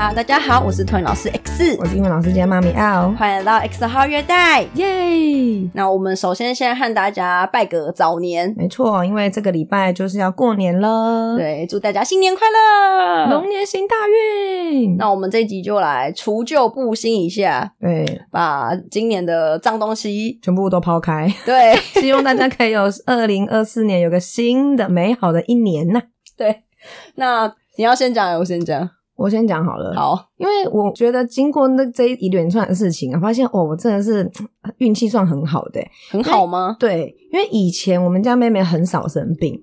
哈，大家好，我是托尼老师 X，我是英文老师兼妈咪 L，欢迎来到 X 号月带，耶！那我们首先先和大家拜个早年，没错，因为这个礼拜就是要过年了，对，祝大家新年快乐，龙年行大运。那我们这一集就来除旧布新一下，对，把今年的脏东西全部都抛开，对，希望大家可以有二零二四年有个新的美好的一年呐、啊。对，那你要先讲，我先讲？我先讲好了，好，因为我觉得经过那这一连串的事情啊，发现哦，我真的是运气算很好的，很好吗？对，因为以前我们家妹妹很少生病，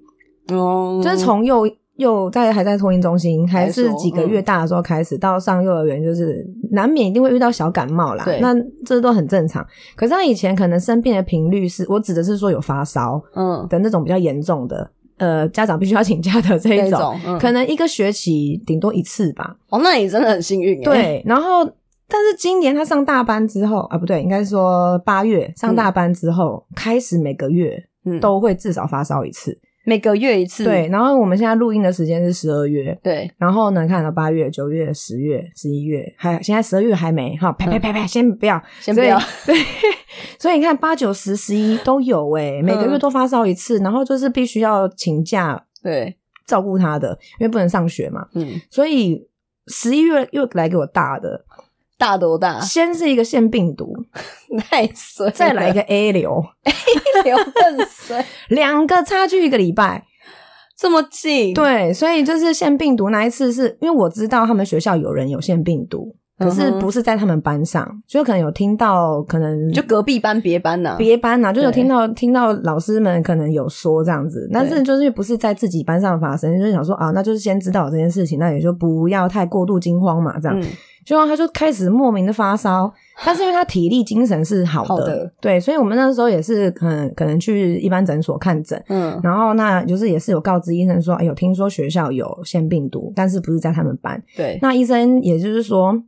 嗯，就是从幼幼在还在托婴中心，还是几个月大的时候开始，嗯、到上幼儿园，就是难免一定会遇到小感冒啦，对，那这都很正常。可是她以前可能生病的频率是，我指的是说有发烧，嗯的那种比较严重的。呃，家长必须要请假的这一种，可能一个学期顶多一次吧。哦，那你真的很幸运。对，然后，但是今年他上大班之后啊，不对，应该说八月上大班之后，嗯、开始每个月都会至少发烧一次。每个月一次，对。然后我们现在录音的时间是十二月，对。然后呢，看到八月、九月、十月、十一月，还现在十二月还没哈，啪啪啪啪，先不要，先不要。对，所以你看八九十十一都有诶，每个月都发烧一次，然后就是必须要请假，对，照顾他的，因为不能上学嘛，嗯。所以十一月又来给我大的。大多大？先是一个腺病毒，太衰，再来一个 A 流，A 流更衰，两个差距一个礼拜，这么近？对，所以就是腺病毒那一次是，是因为我知道他们学校有人有腺病毒，可是不是在他们班上，就可能有听到，可能就隔壁班别班呐、啊，别班呐、啊，就有听到听到老师们可能有说这样子，但是就是不是在自己班上发生，就是想说啊，那就是先知道这件事情，那也就不要太过度惊慌嘛，这样。嗯就他就开始莫名的发烧，但是因为他体力精神是好的，好的。对，所以我们那时候也是可能可能去一般诊所看诊，嗯，然后那就是也是有告知医生说，哎呦，听说学校有腺病毒，但是不是在他们班，对，那医生也就是说。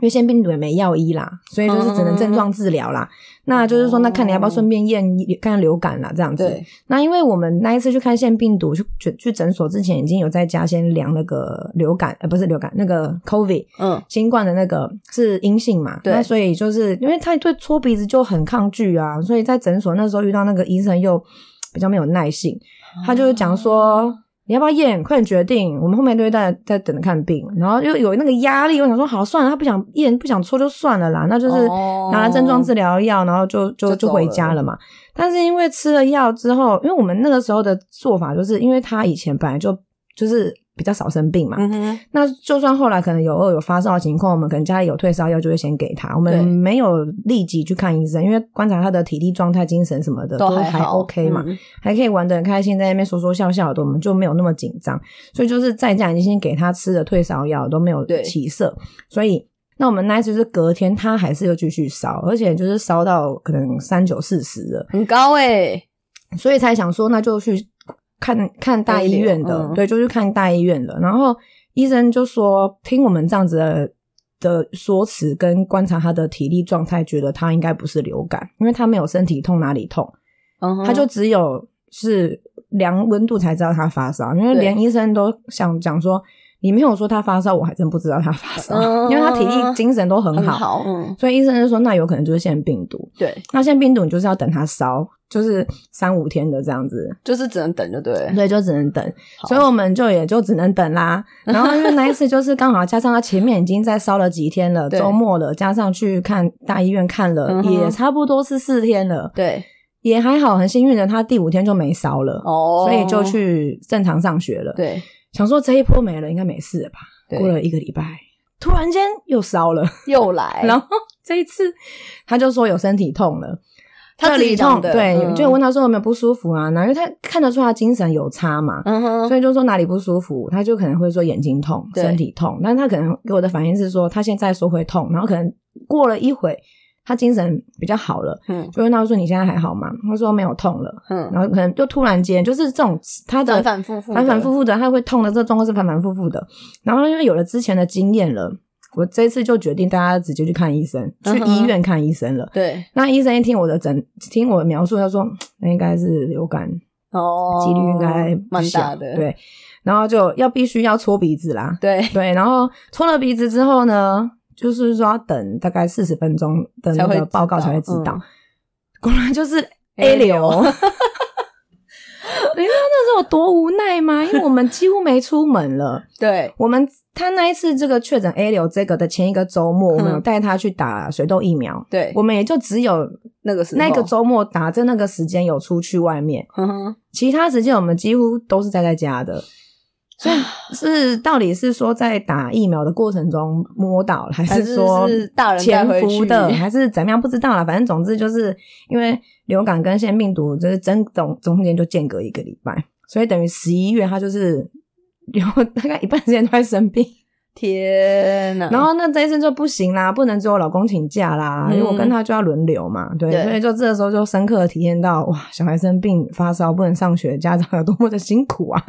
因为腺病毒也没药医啦，所以就是只能症状治疗啦。嗯、那就是说，那看你要不要顺便验看流感啦，这样子。那因为我们那一次去看腺病毒，去去去诊所之前已经有在家先量那个流感，呃，不是流感，那个 COVID，嗯，新冠的那个是阴性嘛。对。那所以就是因为他对搓鼻子就很抗拒啊，所以在诊所那时候遇到那个医生又比较没有耐性，他就讲说。你要不要验？快点决定！我们后面都会在在等着看病，然后又有那个压力。我想说，好算了，他不想验，不想抽就算了啦，那就是拿了症状治疗药，然后就就就回家了嘛。但是因为吃了药之后，因为我们那个时候的做法就是，因为他以前本来就就是。比较少生病嘛，嗯哼，那就算后来可能有偶尔有发烧的情况，我们可能家里有退烧药，就会先给他。我们没有立即去看医生，因为观察他的体力状态、精神什么的都还 OK 嘛，嗯、还可以玩得很开心，在那边说说笑笑的，我们就没有那么紧张。所以就是在家已经先给他吃了退烧药，都没有起色。所以那我们那一次是隔天他还是又继续烧，而且就是烧到可能三九四十了，很高哎、欸、所以才想说那就去。看看大医院的，嗯、对，就去看大医院的。然后医生就说，听我们这样子的的说辞跟观察他的体力状态，觉得他应该不是流感，因为他没有身体痛哪里痛，嗯、他就只有是量温度才知道他发烧。因为连医生都想讲说，你没有说他发烧，我还真不知道他发烧，嗯、因为他体力精神都很好，很好嗯、所以医生就说，那有可能就是腺病毒。对，那腺病毒你就是要等他烧。就是三五天的这样子，就是只能等，就对，对，就只能等，所以我们就也就只能等啦。然后因为那一次就是刚好加上他前面已经在烧了几天了，周末了，加上去看大医院看了，嗯、也差不多是四天了，对，也还好，很幸运的他第五天就没烧了，哦，所以就去正常上学了。对，想说这一波没了，应该没事了吧？过了一个礼拜，突然间又烧了，又来，然后这一次他就说有身体痛了。他这里痛，对，嗯、就问他说有没有不舒服啊？然后因为他看得出他精神有差嘛，嗯哼，所以就说哪里不舒服，他就可能会说眼睛痛、身体痛。但是他可能给我的反应是说，他现在说会痛，然后可能过了一会，他精神比较好了，嗯，就问他说你现在还好吗？他说没有痛了，嗯，然后可能就突然间就是这种他的反反复复、反反复复的，他会痛的这个状况是反反复复的。然后因为有了之前的经验了。我这次就决定大家直接去看医生，去医院看医生了。对，那医生一听我的诊，听我的描述，他说那应该是流感，哦，几率应该蛮大的。对，然后就要必须要搓鼻子啦。对对，然后搓了鼻子之后呢，就是说要等大概四十分钟的那个报告才会知道。果然就是 A 流。你知道那时候有多无奈吗？因为我们几乎没出门了。对，我们他那一次这个确诊 A 流这个的前一个周末，我们有带他去打水痘疫苗。对，我们也就只有那个时那个周末打针那个时间有出去外面，其他时间我们几乎都是待在家的。所以是到底是说在打疫苗的过程中摸到了，还是说潜伏的，还是怎么样？不知道啦。反正总之就是因为流感跟腺病毒就是真总中间就间隔一个礼拜，所以等于十一月他就是有大概一半时间都在生病。天呐，然后那这一次就不行啦，不能只有老公请假啦，嗯、因为我跟他就要轮流嘛。对，对所以就这个时候就深刻的体验到哇，小孩生病发烧不能上学，家长有多么的辛苦啊。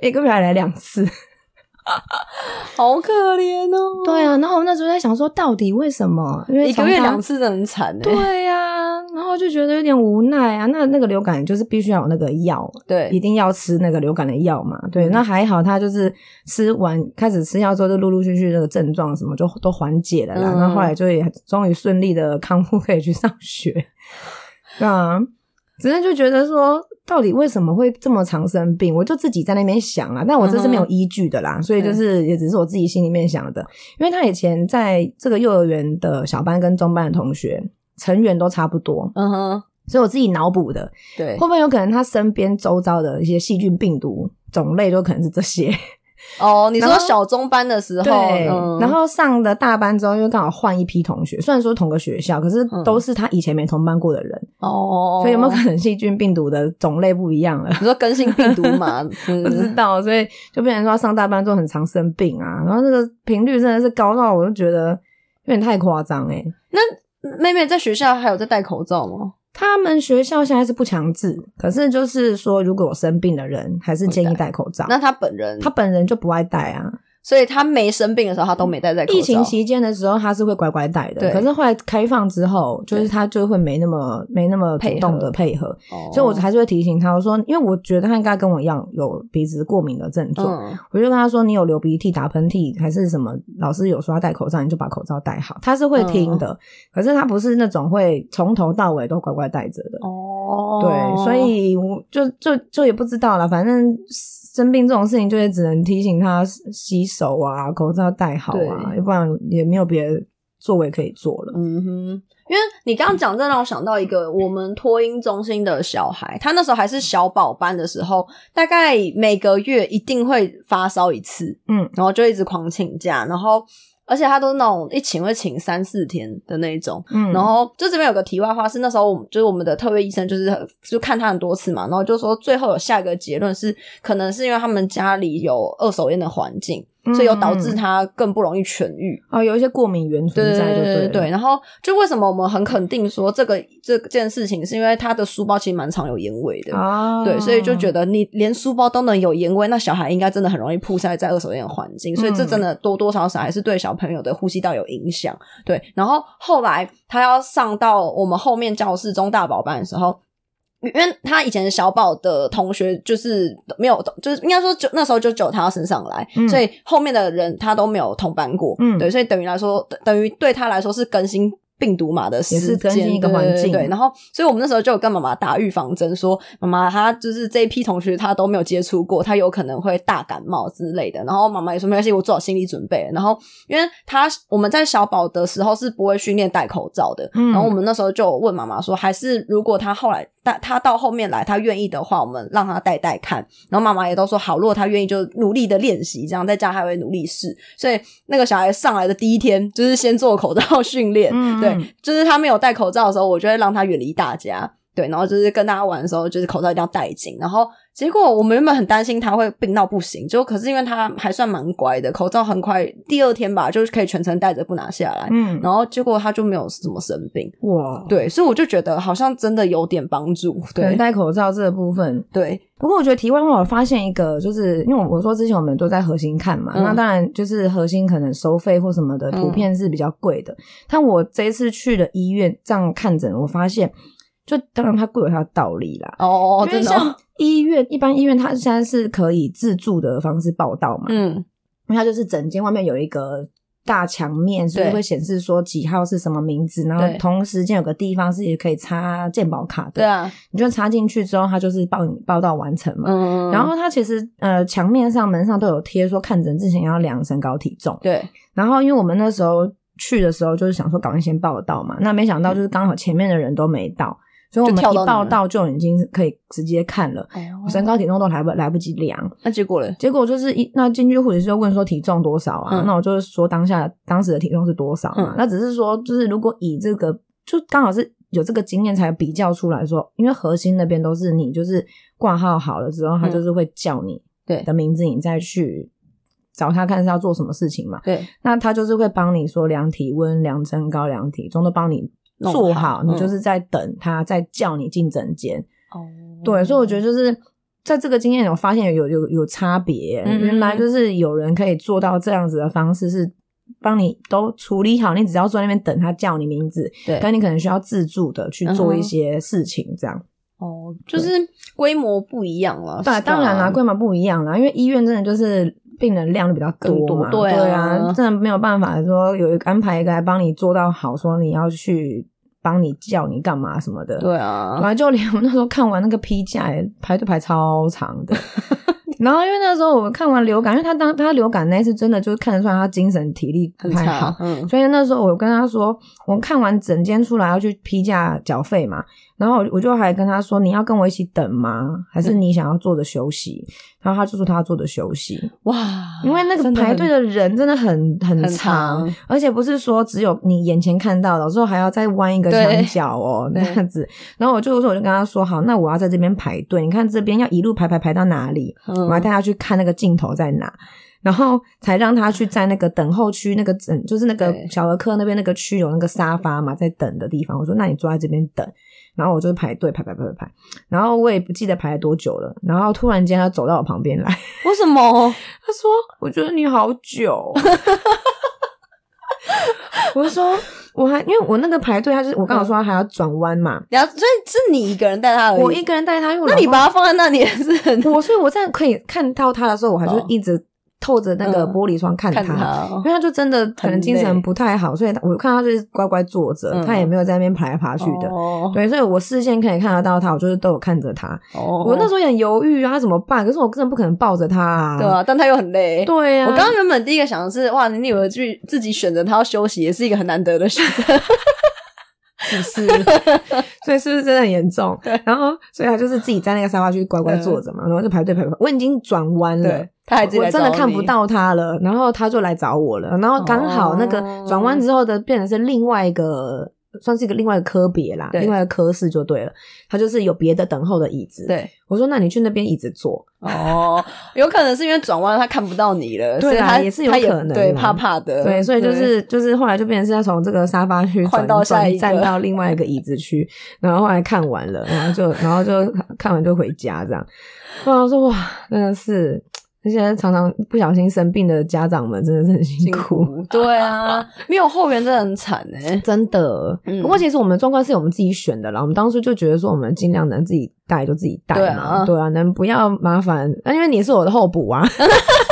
一个月还来两次，好可怜哦。对啊，然后我那时候在想说，到底为什么？因为一个月两次的很惨。对呀、啊，然后就觉得有点无奈啊。那那个流感就是必须要有那个药，对，一定要吃那个流感的药嘛。对，嗯、那还好，他就是吃完开始吃药之后，就陆陆续续这个症状什么就都缓解了啦。那、嗯、后，后来就也终于顺利的康复，可以去上学。啊，只是就觉得说。到底为什么会这么常生病？我就自己在那边想啦，但我这是没有依据的啦，嗯、所以就是也只是我自己心里面想的。因为他以前在这个幼儿园的小班跟中班的同学成员都差不多，嗯哼，所以我自己脑补的，对，会不会有可能他身边周遭的一些细菌、病毒种类都可能是这些？哦，你说小中班的时候，对，然后上的大班之后，因为刚好换一批同学，虽然说同个学校，可是都是他以前没同班过的人，哦，所以有没有可能细菌病毒的种类不一样了？你说更新病毒嘛？不知道，所以就变成说上大班之后很常生病啊，然后那个频率真的是高到我就觉得有点太夸张诶。那妹妹在学校还有在戴口罩吗？他们学校现在是不强制，可是就是说，如果有生病的人，还是建议戴口罩。那他本人，他本人就不爱戴啊。所以他没生病的时候，他都没戴在口罩。疫情期间的时候，他是会乖乖戴的。对。可是后来开放之后，就是他就会没那么没那么主动的配合。哦。所以我还是会提醒他，我说，因为我觉得他应该跟我一样有鼻子过敏的症状。嗯。我就跟他说，你有流鼻涕、打喷嚏还是什么，老师有说要戴口罩，你就把口罩戴好。他是会听的，嗯。可是他不是那种会从头到尾都乖乖戴着的。哦。对，所以我就就就也不知道了，反正。生病这种事情，就也只能提醒他洗手啊，口罩戴好啊，要不然也没有别的作为可以做了。嗯哼，因为你刚刚讲，这让我想到一个我们托婴中心的小孩，他那时候还是小宝班的时候，大概每个月一定会发烧一次，嗯，然后就一直狂请假，然后。而且他都是那种一请会请三四天的那一种，嗯，然后就这边有个题外话是那时候我们就是我们的特约医生就是就看他很多次嘛，然后就说最后有下一个结论是可能是因为他们家里有二手烟的环境。所以有导致他更不容易痊愈、嗯、哦，有一些过敏原存在，对对对对。然后就为什么我们很肯定说这个这件事情，是因为他的书包其实蛮常有烟味的啊，对，所以就觉得你连书包都能有烟味，那小孩应该真的很容易曝晒在二手烟的环境，所以这真的多多少少还是对小朋友的呼吸道有影响。对，然后后来他要上到我们后面教室中大宝班的时候。因为他以前小宝的同学就是没有，就是应该说就那时候就只有他要升上来，嗯，所以后面的人他都没有同班过，嗯，对，所以等于来说，等于对他来说是更新。病毒嘛的时间，一个环境，对，然后，所以我们那时候就有跟妈妈打预防针，说妈妈她就是这一批同学，她都没有接触过，她有可能会大感冒之类的。然后妈妈也说没关系，我做好心理准备。然后，因为她我们在小宝的时候是不会训练戴口罩的，嗯，然后我们那时候就问妈妈说，还是如果她后来带她到后面来，她愿意的话，我们让她戴戴看。然后妈妈也都说好，如果她愿意，就努力的练习，这样在家还会努力试。所以那个小孩上来的第一天，就是先做口罩训练，嗯，对，就是他。没有戴口罩的时候，我就会让他远离大家，对，然后就是跟大家玩的时候，就是口罩一定要戴紧，然后。结果我们原本很担心他会病到不行，就可是因为他还算蛮乖的，口罩很快第二天吧，就是可以全程戴着不拿下来。嗯，然后结果他就没有怎么生病。哇，对，所以我就觉得好像真的有点帮助。对，戴口罩这个部分，对。不过我觉得题外话，我发现一个，就是因为我说之前我们都在核心看嘛，嗯、那当然就是核心可能收费或什么的图片是比较贵的。嗯、但我这一次去了医院这样看诊，我发现。就当然它各有它的道理啦。哦，因为像医院，一般医院它现在是可以自助的方式报到嘛。嗯，因为它就是整间外面有一个。大墙面是不是会显示说几号是什么名字？然后同时间有个地方是也可以插健保卡的。对啊，你就插进去之后，它就是报你报到完成嘛。嗯，然后它其实呃墙面上门上都有贴说看诊之前要量身高体重。对。然后因为我们那时候去的时候就是想说赶快先报到嘛，那没想到就是刚好前面的人都没到。所以我们一报到就已经可以直接看了，我身高体重都来不来不及量。那结果呢？结果就是一那进去护士就问说体重多少啊？那我就是说当下当时的体重是多少嘛？那只是说就是如果以这个就刚好是有这个经验才比较出来说，因为核心那边都是你就是挂号好了之后，他就是会叫你对的名字，你再去找他看是要做什么事情嘛？对，那他就是会帮你说量体温、量身高、量体重，都帮你。做好，你就是在等他，在叫你进诊间。哦，对，所以我觉得就是在这个经验，我发现有有有差别。原来就是有人可以做到这样子的方式，是帮你都处理好，你只要坐在那边等他叫你名字。对，但你可能需要自助的去做一些事情，这样。哦，就是规模不一样了。对，当然啦，规模不一样啦，因为医院真的就是病人量比较多嘛。对啊，真的没有办法说有一个安排一个来帮你做到好，说你要去。帮你叫你干嘛什么的，对啊，然后就连我那时候看完那个批价，排队排超长的。然后因为那时候我看完流感，因为他当他流感那次真的就是看得出来他精神体力不太好，嗯，所以那时候我跟他说，我看完整间出来要去批价缴费嘛，然后我就还跟他说，你要跟我一起等吗？还是你想要坐着休息？嗯、然后他就说他要坐着休息。哇，因为那个排队的人真的很很长，而且不是说只有你眼前看到的，有时候还要再弯一个墙角哦，那样子。然后我就说，我就跟他说，好，那我要在这边排队，你看这边要一路排排排到哪里？嗯我要带他去看那个镜头在哪，然后才让他去在那个等候区，那个诊就是那个小儿科那边那个区有那个沙发嘛，在等的地方。我说：“那你坐在这边等。”然后我就排队排排排排排，然后我也不记得排了多久了。然后突然间他走到我旁边来，为什么？他说：“我觉得你好久。”我就说。我还因为我那个排队，他就是我刚好说他还要转弯嘛，然后所以是你一个人带他而已，我一个人带他，因为那你把他放在那里也是很，我所以我在可以看到他的时候，我还是一直透着那个玻璃窗看他，因为他就真的可能精神不太好，所以我看他就是乖乖坐着，他也没有在那边爬来爬去的，对，所以我视线可以看得到他，我就是都有看着他。我那时候也很犹豫啊，他怎么办？可是我根本不可能抱着他啊，对啊，但他又很累，对啊。我刚刚原本第一个想的是，哇，你以为去自己选择他要休息，也是一个很难得的选择。是，是，所以是不是真的很严重？对，然后所以他就是自己在那个沙发区乖乖坐着嘛，然后就排队排排。我已经转弯了，他还我真的看不到他了，然后他就来找我了，然后刚好那个转弯之后的变成是另外一个。算是一个另外一个科别啦，另外一个科室就对了。他就是有别的等候的椅子。对，我说那你去那边椅子坐。哦，有可能是因为转弯他看不到你了，对啊，也是有可能，对，怕怕的。对，所以就是就是后来就变成是要从这个沙发去换到下一个，站到另外一个椅子去，然后后来看完了，然后就然后就看完就回家这样。然后说哇，真的是。那些常常不小心生病的家长们真的是很辛苦，辛苦。对啊，没有后援真的很惨哎，真的。嗯、不过其实我们的状况是我们自己选的啦，我们当初就觉得说我们尽量能自己带就自己带嘛，对啊，对啊，能不要麻烦。那因为你是我的候补啊。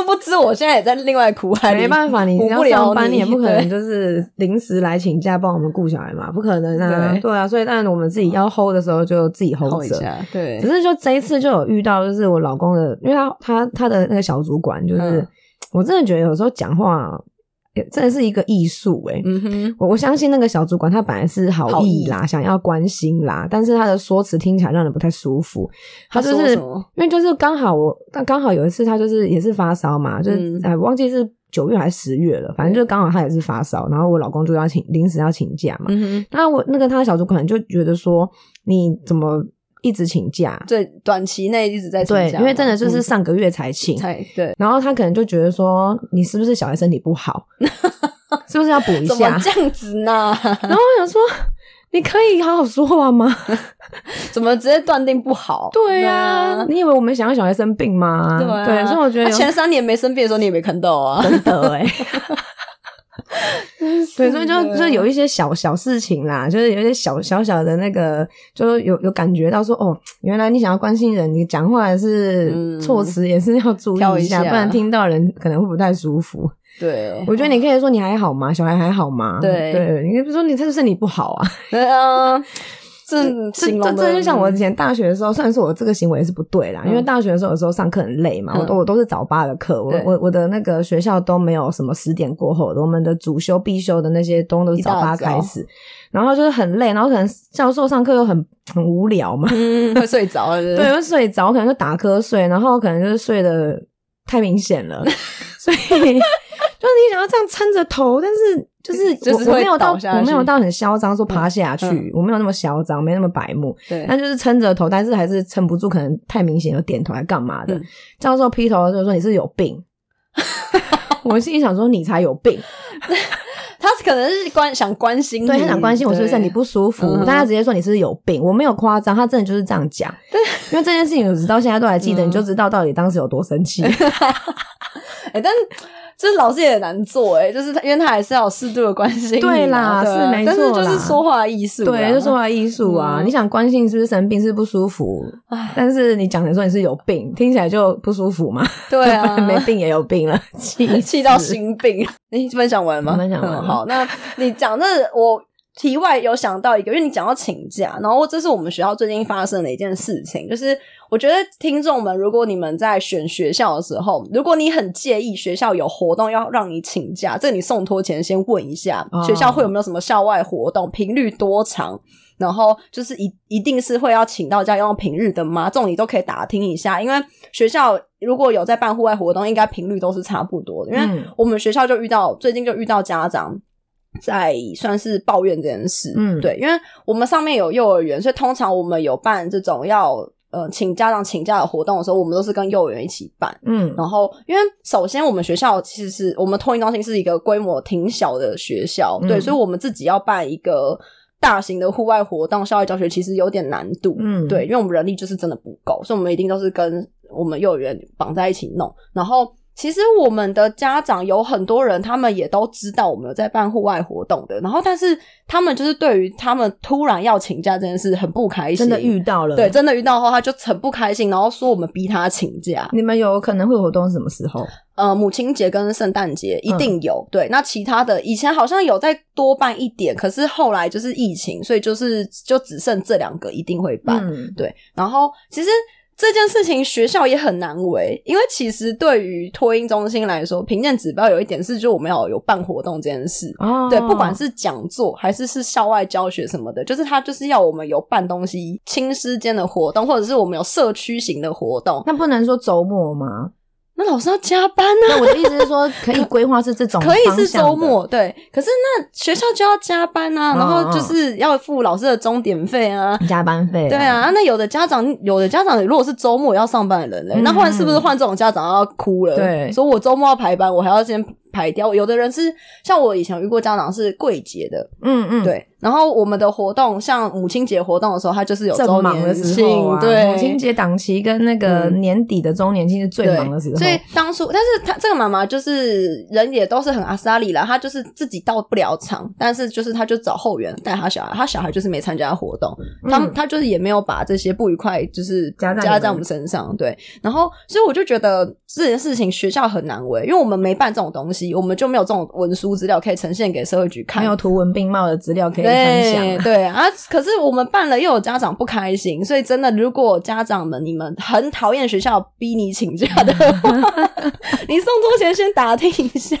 殊不知，我现在也在另外苦海里，没办法，你要上班，你也不可能就是临时来请假帮我们顾小孩嘛，不可能啊。对啊，所以当然我们自己要 hold 的时候就自己 hold 着。对，只是就这一次就有遇到，就是我老公的，因为他他他的那个小主管，就是我真的觉得有时候讲话。真的是一个艺术哎，嗯哼，我我相信那个小主管他本来是好意啦，想要关心啦，但是他的说辞听起来让人不太舒服。他就是因为就是刚好我，但刚好有一次他就是也是发烧嘛，就是哎，忘记是九月还是十月了，反正就刚好他也是发烧，然后我老公就要请临时要请假嘛，嗯哼，那我那个他的小主管就觉得说你怎么？一直请假，对，短期内一直在请假，对，因为真的就是上个月才请，才对。然后他可能就觉得说，你是不是小孩身体不好，是不是要补一下？怎么这样子呢？然后我想说，你可以好好说话吗？怎么直接断定不好？对呀，你以为我们想要小孩生病吗？对，所以我觉得前三年没生病的时候，你也没看到啊，真的哎。对，所以就就有一些小小事情啦，就是有一些小小小的那个，就是有有感觉到说，哦，原来你想要关心人，你讲话还是措辞也是要注意一下，嗯、一下不然听到人可能会不太舒服。对，我觉得你可以说你还好吗？小孩还好吗？对对，你可以说你他是身体不好啊。对 啊。这这这就像我以前大学的时候，虽然说我这个行为是不对啦，嗯、因为大学的时候有时候上课很累嘛，嗯、我都我都是早八的课，我我我的那个学校都没有什么十点过后的，我们的主修必修的那些都都是早八开始，然后就是很累，然后可能教授上课又很很无聊嘛，嗯、会睡着了，对，会睡着，可能就打瞌睡，然后可能就是睡的太明显了，所以 就是你想要这样撑着头，但是。就是我我没有到我没有到很嚣张说趴下去，嗯嗯、我没有那么嚣张，没那么白目。对，但就是撑着头，但是还是撑不住，可能太明显有点头还干嘛的。嗯、教授劈头就说你是有病，我心里想说你才有病。他可能是关想关心你，对他想关心我是不是身体不舒服，但他直接说你是有病，我没有夸张，他真的就是这样讲。对，因为这件事情我直到现在都还记得，嗯、你就知道到底当时有多生气。哎、欸，但。就是老师也难做诶、欸、就是他，因为他还是要有适度的关心。对啦，对是没错。但是就是说话艺术，对，就说话艺术啊！嗯、你想关心是不是生病是不舒服？唉但是你讲成说你是有病，听起来就不舒服嘛。对啊，没病也有病了，气 气到心病。你分享完了吗？分享完了。好，那你讲那我。题外有想到一个，因为你讲到请假，然后这是我们学校最近发生的一件事情，就是我觉得听众们，如果你们在选学校的时候，如果你很介意学校有活动要让你请假，这你送托前先问一下学校会有没有什么校外活动，频率多长，然后就是一一定是会要请到假用平日的吗？这种你都可以打听一下，因为学校如果有在办户外活动，应该频率都是差不多的，因为我们学校就遇到最近就遇到家长。在算是抱怨这件事，嗯，对，因为我们上面有幼儿园，所以通常我们有办这种要呃请家长请假的活动的时候，我们都是跟幼儿园一起办，嗯，然后因为首先我们学校其实是我们托婴中心是一个规模挺小的学校，对，嗯，所以我们自己要办一个大型的户外活动，校外教学其实有点难度，嗯，对，因为我们人力就是真的不够，所以我们一定都是跟我们幼儿园绑在一起弄，然后。其实我们的家长有很多人，他们也都知道我们有在办户外活动的，然后但是他们就是对于他们突然要请假这件事很不开心。真的遇到了，对，真的遇到后他就很不开心，然后说我们逼他请假。你们有可能会活动是什么时候？呃，母亲节跟圣诞节一定有。嗯、对，那其他的以前好像有再多办一点，可是后来就是疫情，所以就是就只剩这两个一定会办。嗯、对，然后其实。这件事情学校也很难为，因为其实对于托婴中心来说，评鉴指标有一点是，就我们要有办活动这件事。哦，对，不管是讲座还是是校外教学什么的，就是他就是要我们有办东西、亲师间的活动，或者是我们有社区型的活动。那不能说周末吗？那老师要加班呢、啊？那我的意思是说，可以规划是这种，可以是周末，对。可是那学校就要加班啊，然后就是要付老师的钟点费啊，加班费。对啊，那有的家长，有的家长如果是周末要上班的人嘞，嗯、那换是不是换这种家长要哭了？对，说我周末要排班，我还要先排掉。有的人是像我以前遇过家长是柜姐的，嗯嗯，对。然后我们的活动，像母亲节活动的时候，它就是有周年庆，啊、对，母亲节档期跟那个年底的周年庆是最忙的时候。所以当初，但是他这个妈妈就是人也都是很阿莎里啦，她就是自己到不了场，但是就是她就找后援带她小孩，她小孩就是没参加活动，他们她就是也没有把这些不愉快就是加加在我们身上，对。然后所以我就觉得这件事情学校很难为，因为我们没办这种东西，我们就没有这种文书资料可以呈现给社会局看，没有图文并茂的资料可以。对对啊，可是我们办了又有家长不开心，所以真的，如果家长们你们很讨厌学校逼你请假的话，你送托前先打听一下。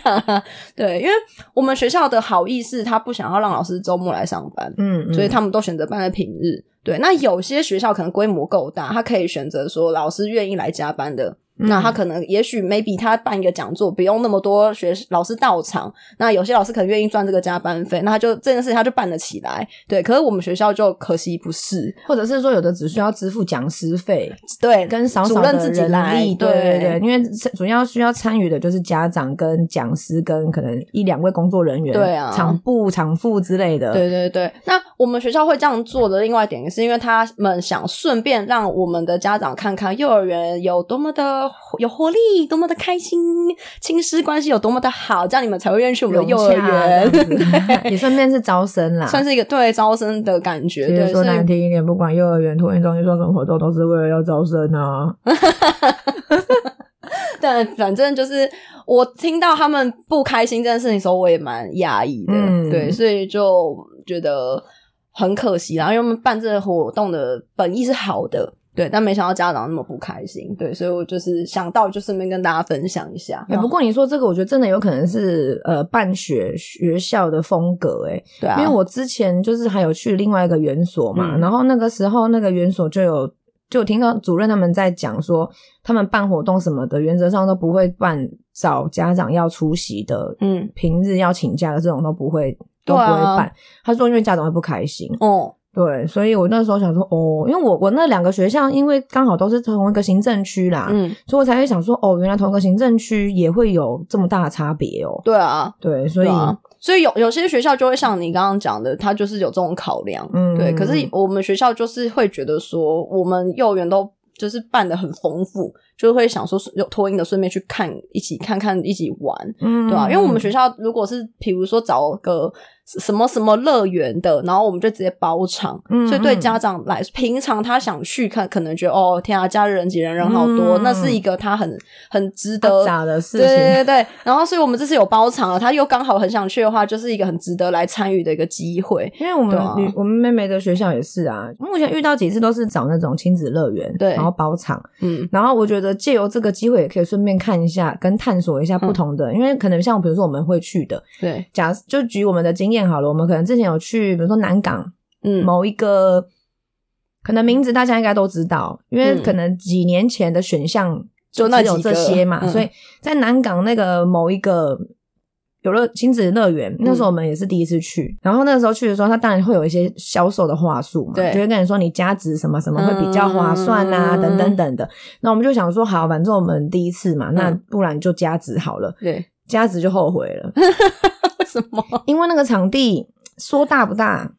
对，因为我们学校的好意是他不想要让老师周末来上班，嗯，嗯，所以他们都选择办在平日。对，那有些学校可能规模够大，他可以选择说老师愿意来加班的。那他可能，也许 maybe 他办一个讲座，不用那么多学老师到场。那有些老师可能愿意赚这个加班费，那他就这件事他就办得起来。对，可是我们学校就可惜不是，或者是说有的只需要支付讲师费，对，跟少少的人力，对对对，因为主要需要参与的就是家长跟讲师跟可能一两位工作人员，对啊，场部场副之类的。对对对，那我们学校会这样做的另外一点，也是因为他们想顺便让我们的家长看看幼儿园有多么的有活力，多么的开心，亲师关系有多么的好，这样你们才会愿意去我们的幼儿园。也顺便是招生啦，算是一个对招生的感觉。对，说难听一点，不管幼儿园、托运中心做什么活动，都是为了要招生啊。但反正就是我听到他们不开心这件事情的时候，我也蛮压抑的。嗯，对，所以就觉得很可惜啦。因为我们办这个活动的本意是好的，对，但没想到家长那么不开心，对，所以我就是想到就顺便跟大家分享一下。欸，不过你说这个，我觉得真的有可能是呃办学学校的风格，欸，诶，对啊，因为我之前就是还有去另外一个园所嘛，嗯，然后那个时候那个园所就有。就听到主任他们在讲说，他们办活动什么的，原则上都不会办找家长要出席的，嗯，平日要请假的这种都不会，都不会办。啊、他说，因为家长会不开心。哦，对，所以我那时候想说，哦，因为我我那两个学校，因为刚好都是同一个行政区啦，嗯，所以我才会想说，哦，原来同一个行政区也会有这么大的差别哦。对啊，对，所以。所以有有些学校就会像你刚刚讲的，他就是有这种考量，嗯，对。可是我们学校就是会觉得说，我们幼儿园都就是办的很丰富，就会想说有托婴的顺便去看，一起看看，一起玩，嗯，对吧？因为我们学校如果是比如说找个。什么什么乐园的，然后我们就直接包场，嗯、所以对家长来，平常他想去看，可能觉得哦天啊，假日人挤人，人好多，嗯、那是一个他很很值得假的事情，对对对。然后，所以我们这次有包场了，他又刚好很想去的话，就是一个很值得来参与的一个机会。因为我们、啊、我们妹妹的学校也是啊，目前遇到几次都是找那种亲子乐园，对，然后包场，嗯，然后我觉得借由这个机会，也可以顺便看一下，跟探索一下不同的，嗯、因为可能像比如说我们会去的，对，假就举我们的经验。好了，我们可能之前有去，比如说南港，嗯，某一个可能名字大家应该都知道，因为可能几年前的选项就只有这些嘛，所以在南港那个某一个有乐亲子乐园，那时候我们也是第一次去，然后那个时候去的时候，他当然会有一些销售的话术嘛，对，就会跟你说你加值什么什么会比较划算啊，等等等的。那我们就想说，好，反正我们第一次嘛，那不然就加值好了，对，加值就后悔了。什么？因为那个场地说大不大，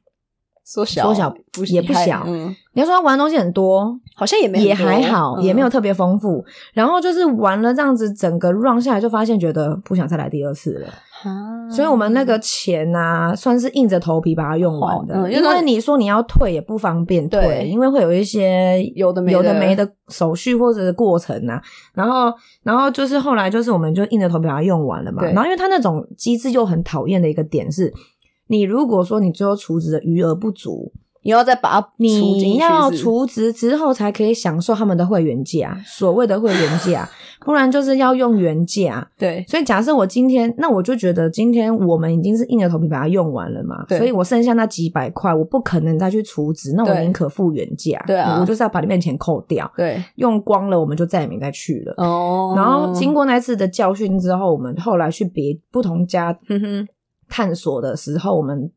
缩小也不小。嗯，你要说他玩的东西很多，好像也没也还好，嗯、也没有特别丰富。然后就是玩了这样子，整个 run 下来就发现觉得不想再来第二次了。啊，所以我们那个钱啊，算是硬着头皮把它用完的。嗯、因为你说你要退也不方便退，因为会有一些有的没的有的没的手续或者是过程啊。然后，然后就是后来就是我们就硬着头皮把它用完了嘛。然后因为它那种机制又很讨厌的一个点是，你如果说你最后储值的余额不足。你要再把它，你要储值之后才可以享受他们的会员价，所谓的会员价，不然就是要用原价。对，所以假设我今天，那我就觉得今天我们已经是硬着头皮把它用完了嘛，所以我剩下那几百块，我不可能再去储值，那我宁可付原价。对啊，我就是要把里面钱扣掉。对，用光了我们就再也没再去了。哦，然后经过那次的教训之后，我们后来去别不同家探索的时候，我们。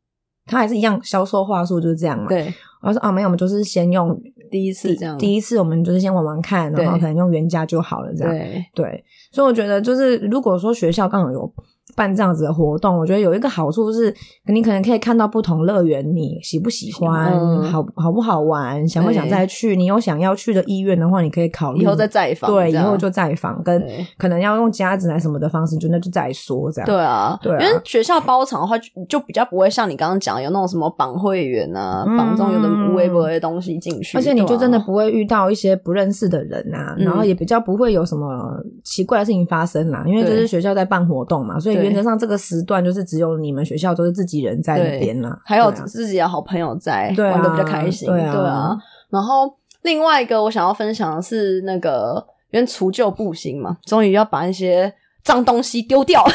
他还是一样销售话术就是这样嘛。对，我说啊，没有，我们就是先用第一次这样，第一次我们就是先玩玩看，然后可能用原价就好了这样。对，对，所以我觉得就是如果说学校刚好有。办这样子的活动，我觉得有一个好处是，你可能可以看到不同乐园，你喜不喜欢，嗯、好好不好玩，想不想再去？你有想要去的意愿的话，你可以考虑以后再再访。对，以后就再访，跟可能要用家子来什么的方式，就那就再说这样。对啊，对啊，因为学校包场的话，就比较不会像你刚刚讲有那种什么绑会员啊，绑这种有的无微不微的东西进去，而且你就真的不会遇到一些不认识的人啊，然后也比较不会有什么奇怪的事情发生啦，因为这是学校在办活动嘛，所以。原则上，这个时段就是只有你们学校都是自己人在那边啦，还有自己的好朋友在，玩的比较开心。对啊，对啊。然后另外一个我想要分享的是那个，因为除旧布新嘛，终于要把那些脏东西丢掉。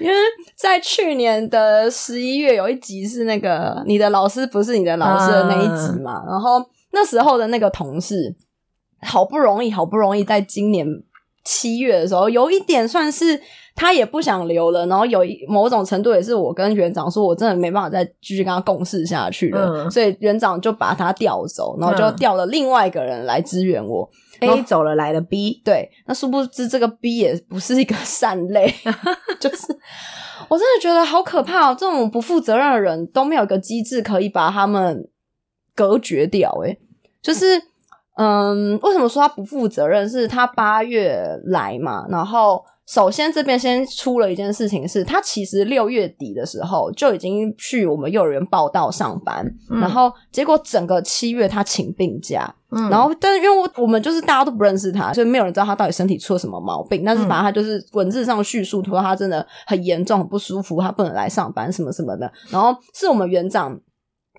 因为在去年的十一月有一集是那个你的老师不是你的老师的那一集嘛，啊、然后那时候的那个同事好不容易，好不容易在今年。七月的时候，有一点算是他也不想留了，然后有一某种程度也是我跟园长说，我真的没办法再继续跟他共事下去了，嗯、所以园长就把他调走，然后就调了另外一个人来支援我。嗯、A 走了，来了 B，对，那殊不知这个 B 也不是一个善类，就是我真的觉得好可怕哦，这种不负责任的人都没有一个机制可以把他们隔绝掉，诶，就是。嗯，为什么说他不负责任？是他八月来嘛，然后首先这边先出了一件事情是，是他其实六月底的时候就已经去我们幼儿园报到上班，嗯、然后结果整个七月他请病假，嗯，然后但是因为我我们就是大家都不认识他，所以没有人知道他到底身体出了什么毛病。但是反正他就是文字上叙述说他真的很严重、很不舒服，他不能来上班什么什么的。然后是我们园长。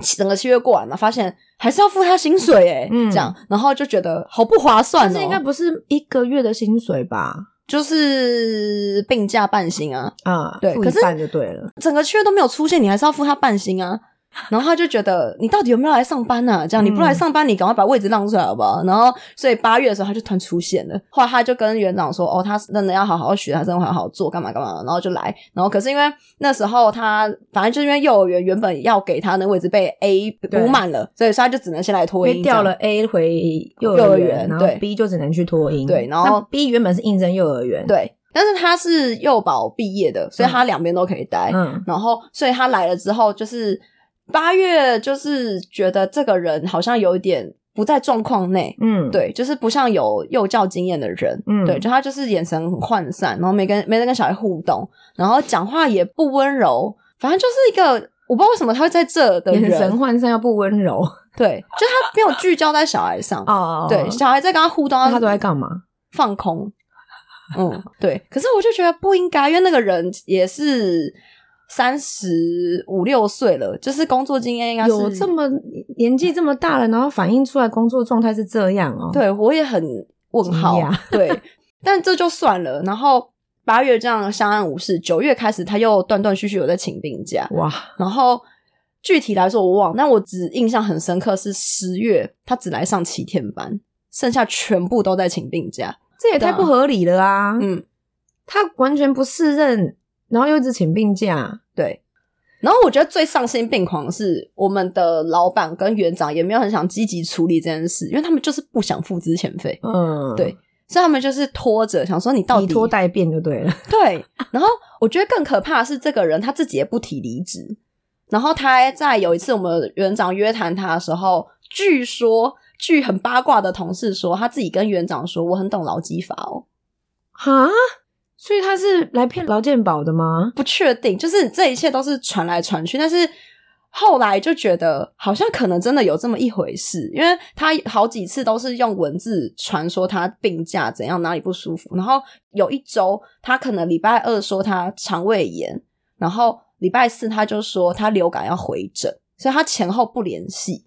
整个七月过完了，发现还是要付他薪水诶，嗯，这样，然后就觉得好不划算哦。这应该不是一个月的薪水吧？就是病假半薪啊，啊，对，可是半就对了。整个七月都没有出现，你还是要付他半薪啊。然后他就觉得你到底有没有来上班啊？这样你不来上班，你赶快把位置让出来好不好？然后所以八月的时候他就突然出现了。后来他就跟园长说：“哦，他真的要好好学，他真的好好做，干嘛干嘛。”然后就来。然后可是因为那时候他反正就是因为幼儿园原本要给他的位置被 A 补满了，所以他就只能先来托音。调了 A 回幼儿园，然后 B 就只能去托婴。对，然后 B 原本是应征幼儿园，对，但是他是幼保毕业的，所以他两边都可以待。嗯，然后所以他来了之后就是。八月就是觉得这个人好像有一点不在状况内，嗯，对，就是不像有幼教经验的人，嗯，对，就他就是眼神很涣散，然后没跟没人跟小孩互动，然后讲话也不温柔，反正就是一个我不知道为什么他会在这的人眼神涣散又不温柔，对，就他没有聚焦在小孩上哦，对，小孩在跟他互动，他都在干嘛？放空，嗯，对，可是我就觉得不应该，因为那个人也是。三十五六岁了，就是工作经验应该是有这么年纪这么大了，然后反映出来工作状态是这样哦。对，我也很问号。对，但这就算了。然后八月这样相安无事，九月开始他又断断续续有在请病假。哇！然后具体来说我忘了，但我只印象很深刻是十月他只来上七天班，剩下全部都在请病假，这也太不合理了啊！嗯，他完全不适任。然后又一直请病假，对。然后我觉得最丧心病狂的是，我们的老板跟园长也没有很想积极处理这件事，因为他们就是不想付之前费，嗯，对。所以他们就是拖着，想说你到底以拖待变就对了。对。然后我觉得更可怕的是，这个人他自己也不提离职。然后他还在有一次我们园长约谈他的时候，据说据很八卦的同事说，他自己跟园长说：“我很懂劳基法哦。”哈？所以他是来骗劳健保的吗？不确定，就是这一切都是传来传去，但是后来就觉得好像可能真的有这么一回事，因为他好几次都是用文字传说他病假怎样，哪里不舒服，然后有一周他可能礼拜二说他肠胃炎，然后礼拜四他就说他流感要回诊，所以他前后不联系。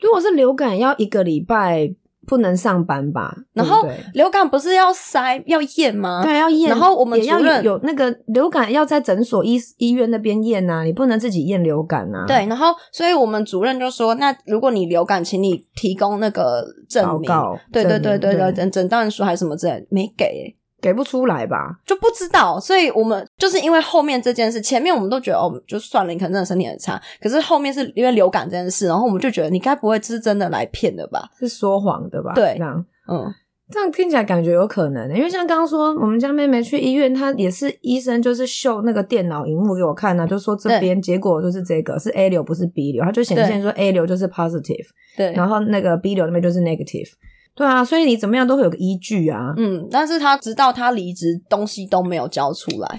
如果是流感，要一个礼拜。不能上班吧？然后流感不是要筛要验吗？对，要验。然后我们也要有那个流感要在诊所医医院那边验啊，你不能自己验流感啊。对，然后所以我们主任就说：“那如果你流感，请你提供那个证明。”对对对对对，诊诊断书还是什么之类，没给、欸。给不出来吧，就不知道，所以我们就是因为后面这件事，前面我们都觉得哦，就算了，你可能真的身体很差。可是后面是因为流感这件事，然后我们就觉得你该不会是真的来骗的吧？是说谎的吧？对，这样，嗯，这样听起来感觉有可能，因为像刚刚说，我们家妹妹去医院，她也是医生，就是秀那个电脑荧幕给我看啊，就说这边结果就是这个是 A 流，不是 B 流，它就显现说 A 流就是 positive，对，然后那个 B 流那边就是 negative。对啊，所以你怎么样都会有个依据啊。嗯，但是他直到他离职，东西都没有交出来，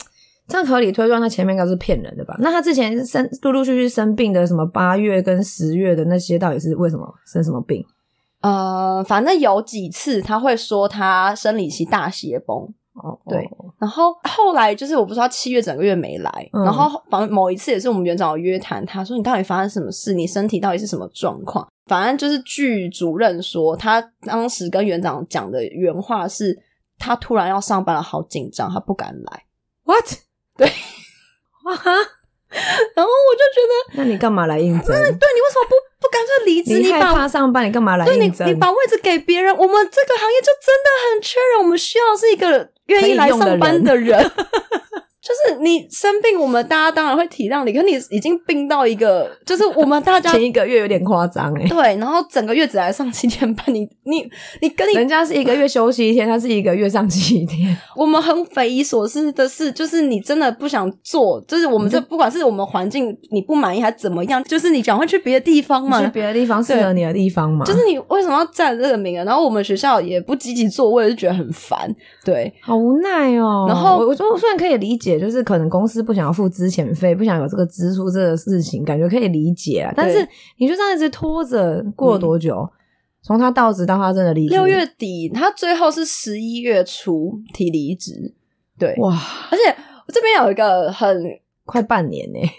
这样合理推断，他前面应该是骗人的吧？那他之前生陆陆续续生病的，什么八月跟十月的那些，到底是为什么生什么病？呃，反正有几次他会说他生理期大血崩。哦，对，然后后来就是我不知道七月整个月没来，嗯、然后反正某一次也是我们园长约谈，他说你到底发生什么事？你身体到底是什么状况？反正就是据主任说，他当时跟园长讲的原话是，他突然要上班了，好紧张，他不敢来。What？对，哇哈，然后我就觉得，那你干嘛来应征？那对，你为什么不不干脆离职，你害怕上班，你干嘛来应征？对你，你把位置给别人，我们这个行业就真的很缺人，我们需要是一个愿意来上班的人。就是你生病，我们大家当然会体谅你。可是你已经病到一个，就是我们大家前一个月有点夸张哎。对，然后整个月只来上七天班，你你你跟你人家是一个月休息一天，他是一个月上七天。我们很匪夷所思的是，就是你真的不想做，就是我们这不管是我们环境你不满意还怎么样，就是你赶快去别的地方嘛，去别的地方适合你的地方嘛。就是你为什么要占这个名额？然后我们学校也不积极做，我也是觉得很烦。对，好无奈哦。然后我我虽然可以理解，就是可能公司。不想要付资遣费，不想有这个支出这个事情，感觉可以理解啊。但是你就这样一直拖着，过了多久？从、嗯、他到职到他真的离职，六月底，他最后是十一月初提离职。对，哇！而且我这边有一个很快半年呢、欸，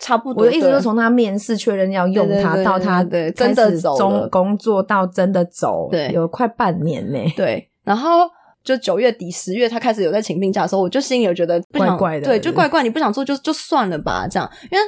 差不多。我的意思是从他面试确认要用他，到他的真的走工作到真的走，对，有快半年呢、欸。对，然后。就九月底十里月，他开始有在请病假的时候，我就心里有觉得不想，怪怪的，对，就怪怪，你不想做就就算了吧，这样，因为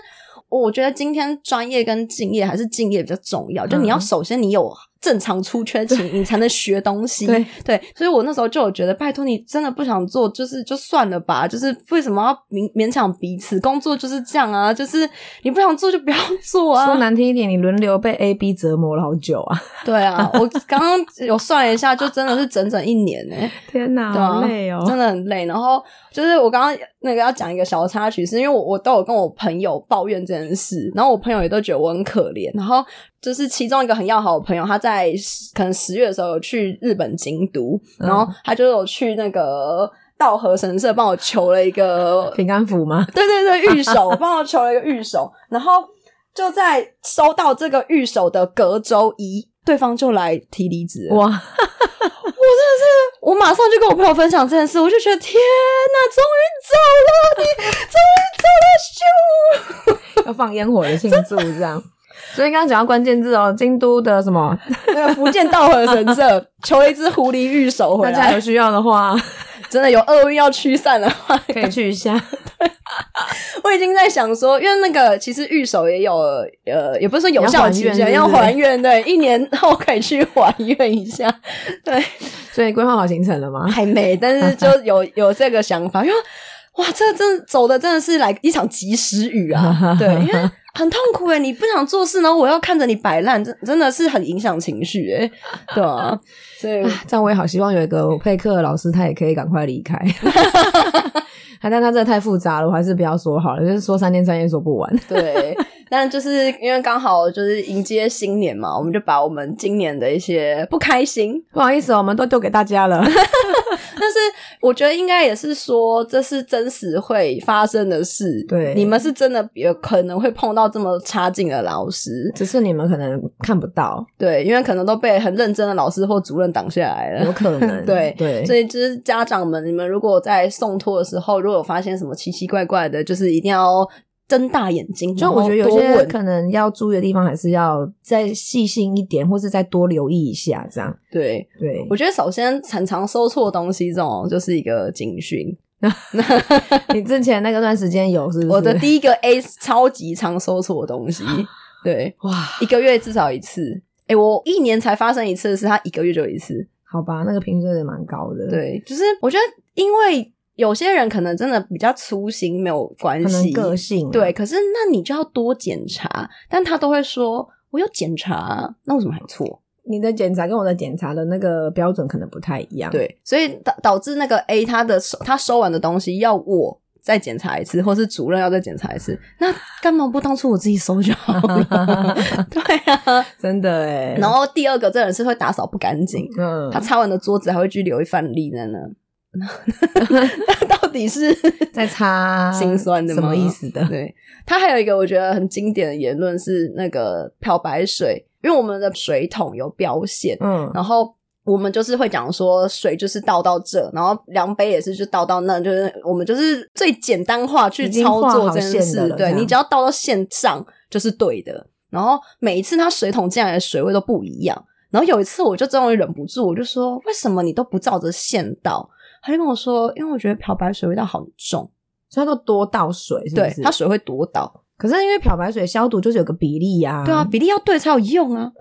我觉得今天专业跟敬业还是敬业比较重要，嗯、就你要首先你有。正常出缺勤，你才能学东西。对对，所以我那时候就有觉得，拜托你真的不想做，就是就算了吧。就是为什么要勉勉强彼此？工作就是这样啊，就是你不想做就不要做啊。说难听一点，你轮流被 A、B 折磨了好久啊。对啊，我刚刚有算一下，就真的是整整一年呢、欸。天哪，好累哦，真的很累。然后就是我刚刚那个要讲一个小插曲，是因为我我都有跟我朋友抱怨这件事，然后我朋友也都觉得我很可怜，然后。就是其中一个很要好的朋友，他在可能十月的时候有去日本京都，嗯、然后他就有去那个稻荷神社帮我求了一个 平安符吗？对对对，御守，帮我求了一个御守，然后就在收到这个御守的隔周一，对方就来提离职。哇！我真的是，我马上就跟我朋友分享这件事，我就觉得天哪，终于走了，你终于走了，咻！要放烟火的庆祝，这样。所以刚刚讲到关键字哦，京都的什么那个福建道和神社 求了一只狐狸御守回来，大家有需要的话，真的有厄运要驱散的话，可以去一下。对，我已经在想说，因为那个其实御守也有呃，也不是说有效期限，要还愿，对，一年后可以去还愿一下。对，所以规划好行程了吗？还没，但是就有有这个想法，因为哇，这真的走的真的是来一场及时雨啊，对，因为。很痛苦诶，你不想做事然后，我要看着你摆烂，真真的是很影响情绪诶，对啊，所以这样我也好希望有一个配课的老师，他也可以赶快离开。但他真的太复杂了，我还是不要说好了，就是说三天三夜说不完。对。但就是因为刚好就是迎接新年嘛，我们就把我们今年的一些不开心，不好意思，我们都丢给大家了。但是我觉得应该也是说，这是真实会发生的事。对，你们是真的有可能会碰到这么差劲的老师，只是你们可能看不到。对，因为可能都被很认真的老师或主任挡下来了，有可能。对对，所以就是家长们，你们如果在送托的时候，如果有发现什么奇奇怪怪的，就是一定要。睁大眼睛，就我觉得有些可能要注意的地方，还是要再细心一点，或是再多留意一下，这样。对对，我觉得首先常常收错东西，这种就是一个警讯。你之前那个段时间有是不是？我的第一个 A 超级常收错东西，对，哇，一个月至少一次。哎、欸、我一年才发生一次的是，他一个月就一次，好吧，那个频率也蛮高的。对，就是我觉得因为。有些人可能真的比较粗心，没有关系，个性、啊、对。可是那你就要多检查，但他都会说我有检查，那为什么还错？你的检查跟我的检查的那个标准可能不太一样，对。所以导导致那个 A 他的收他收完的东西要我再检查一次，或是主任要再检查一次，那干嘛不当初我自己收就好了？对啊，真的诶。然后第二个，这人是会打扫不干净，嗯，他擦完的桌子还会去留一饭粒在那。那到底是 在擦心酸的吗？什么意思的？对，他还有一个我觉得很经典的言论是那个漂白水，因为我们的水桶有标线，嗯，然后我们就是会讲说水就是倒到这，然后量杯也是就倒到那，就是我们就是最简单化去操作这件事，对，你只要倒到线上就是对的。然后每一次他水桶进来的水位都不一样，然后有一次我就终于忍不住，我就说为什么你都不照着线倒？他就跟我说，因为我觉得漂白水味道好重，所以他都多倒水是不是？对，他水会多倒，可是因为漂白水消毒就是有个比例呀、啊，对啊，比例要对才有用啊。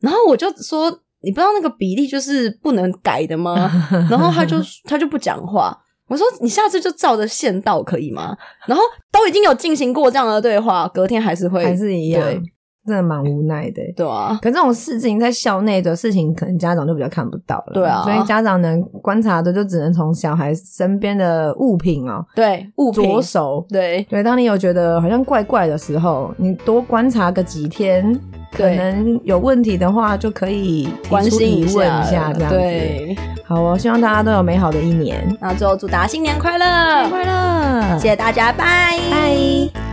然后我就说，你不知道那个比例就是不能改的吗？然后他就他就不讲话。我说你下次就照着线倒可以吗？然后都已经有进行过这样的对话，隔天还是会还是一样。对真的蛮无奈的，对啊。可这种事情在校内的事情，可能家长就比较看不到了，对啊。所以家长能观察的，就只能从小孩身边的物品哦，对，物品着手，对对。当你有觉得好像怪怪的时候，你多观察个几天，可能有问题的话，就可以关心一下，这样子。对，好哦，希望大家都有美好的一年。那最后祝大家新年快乐，新年快乐，谢谢大家，拜拜。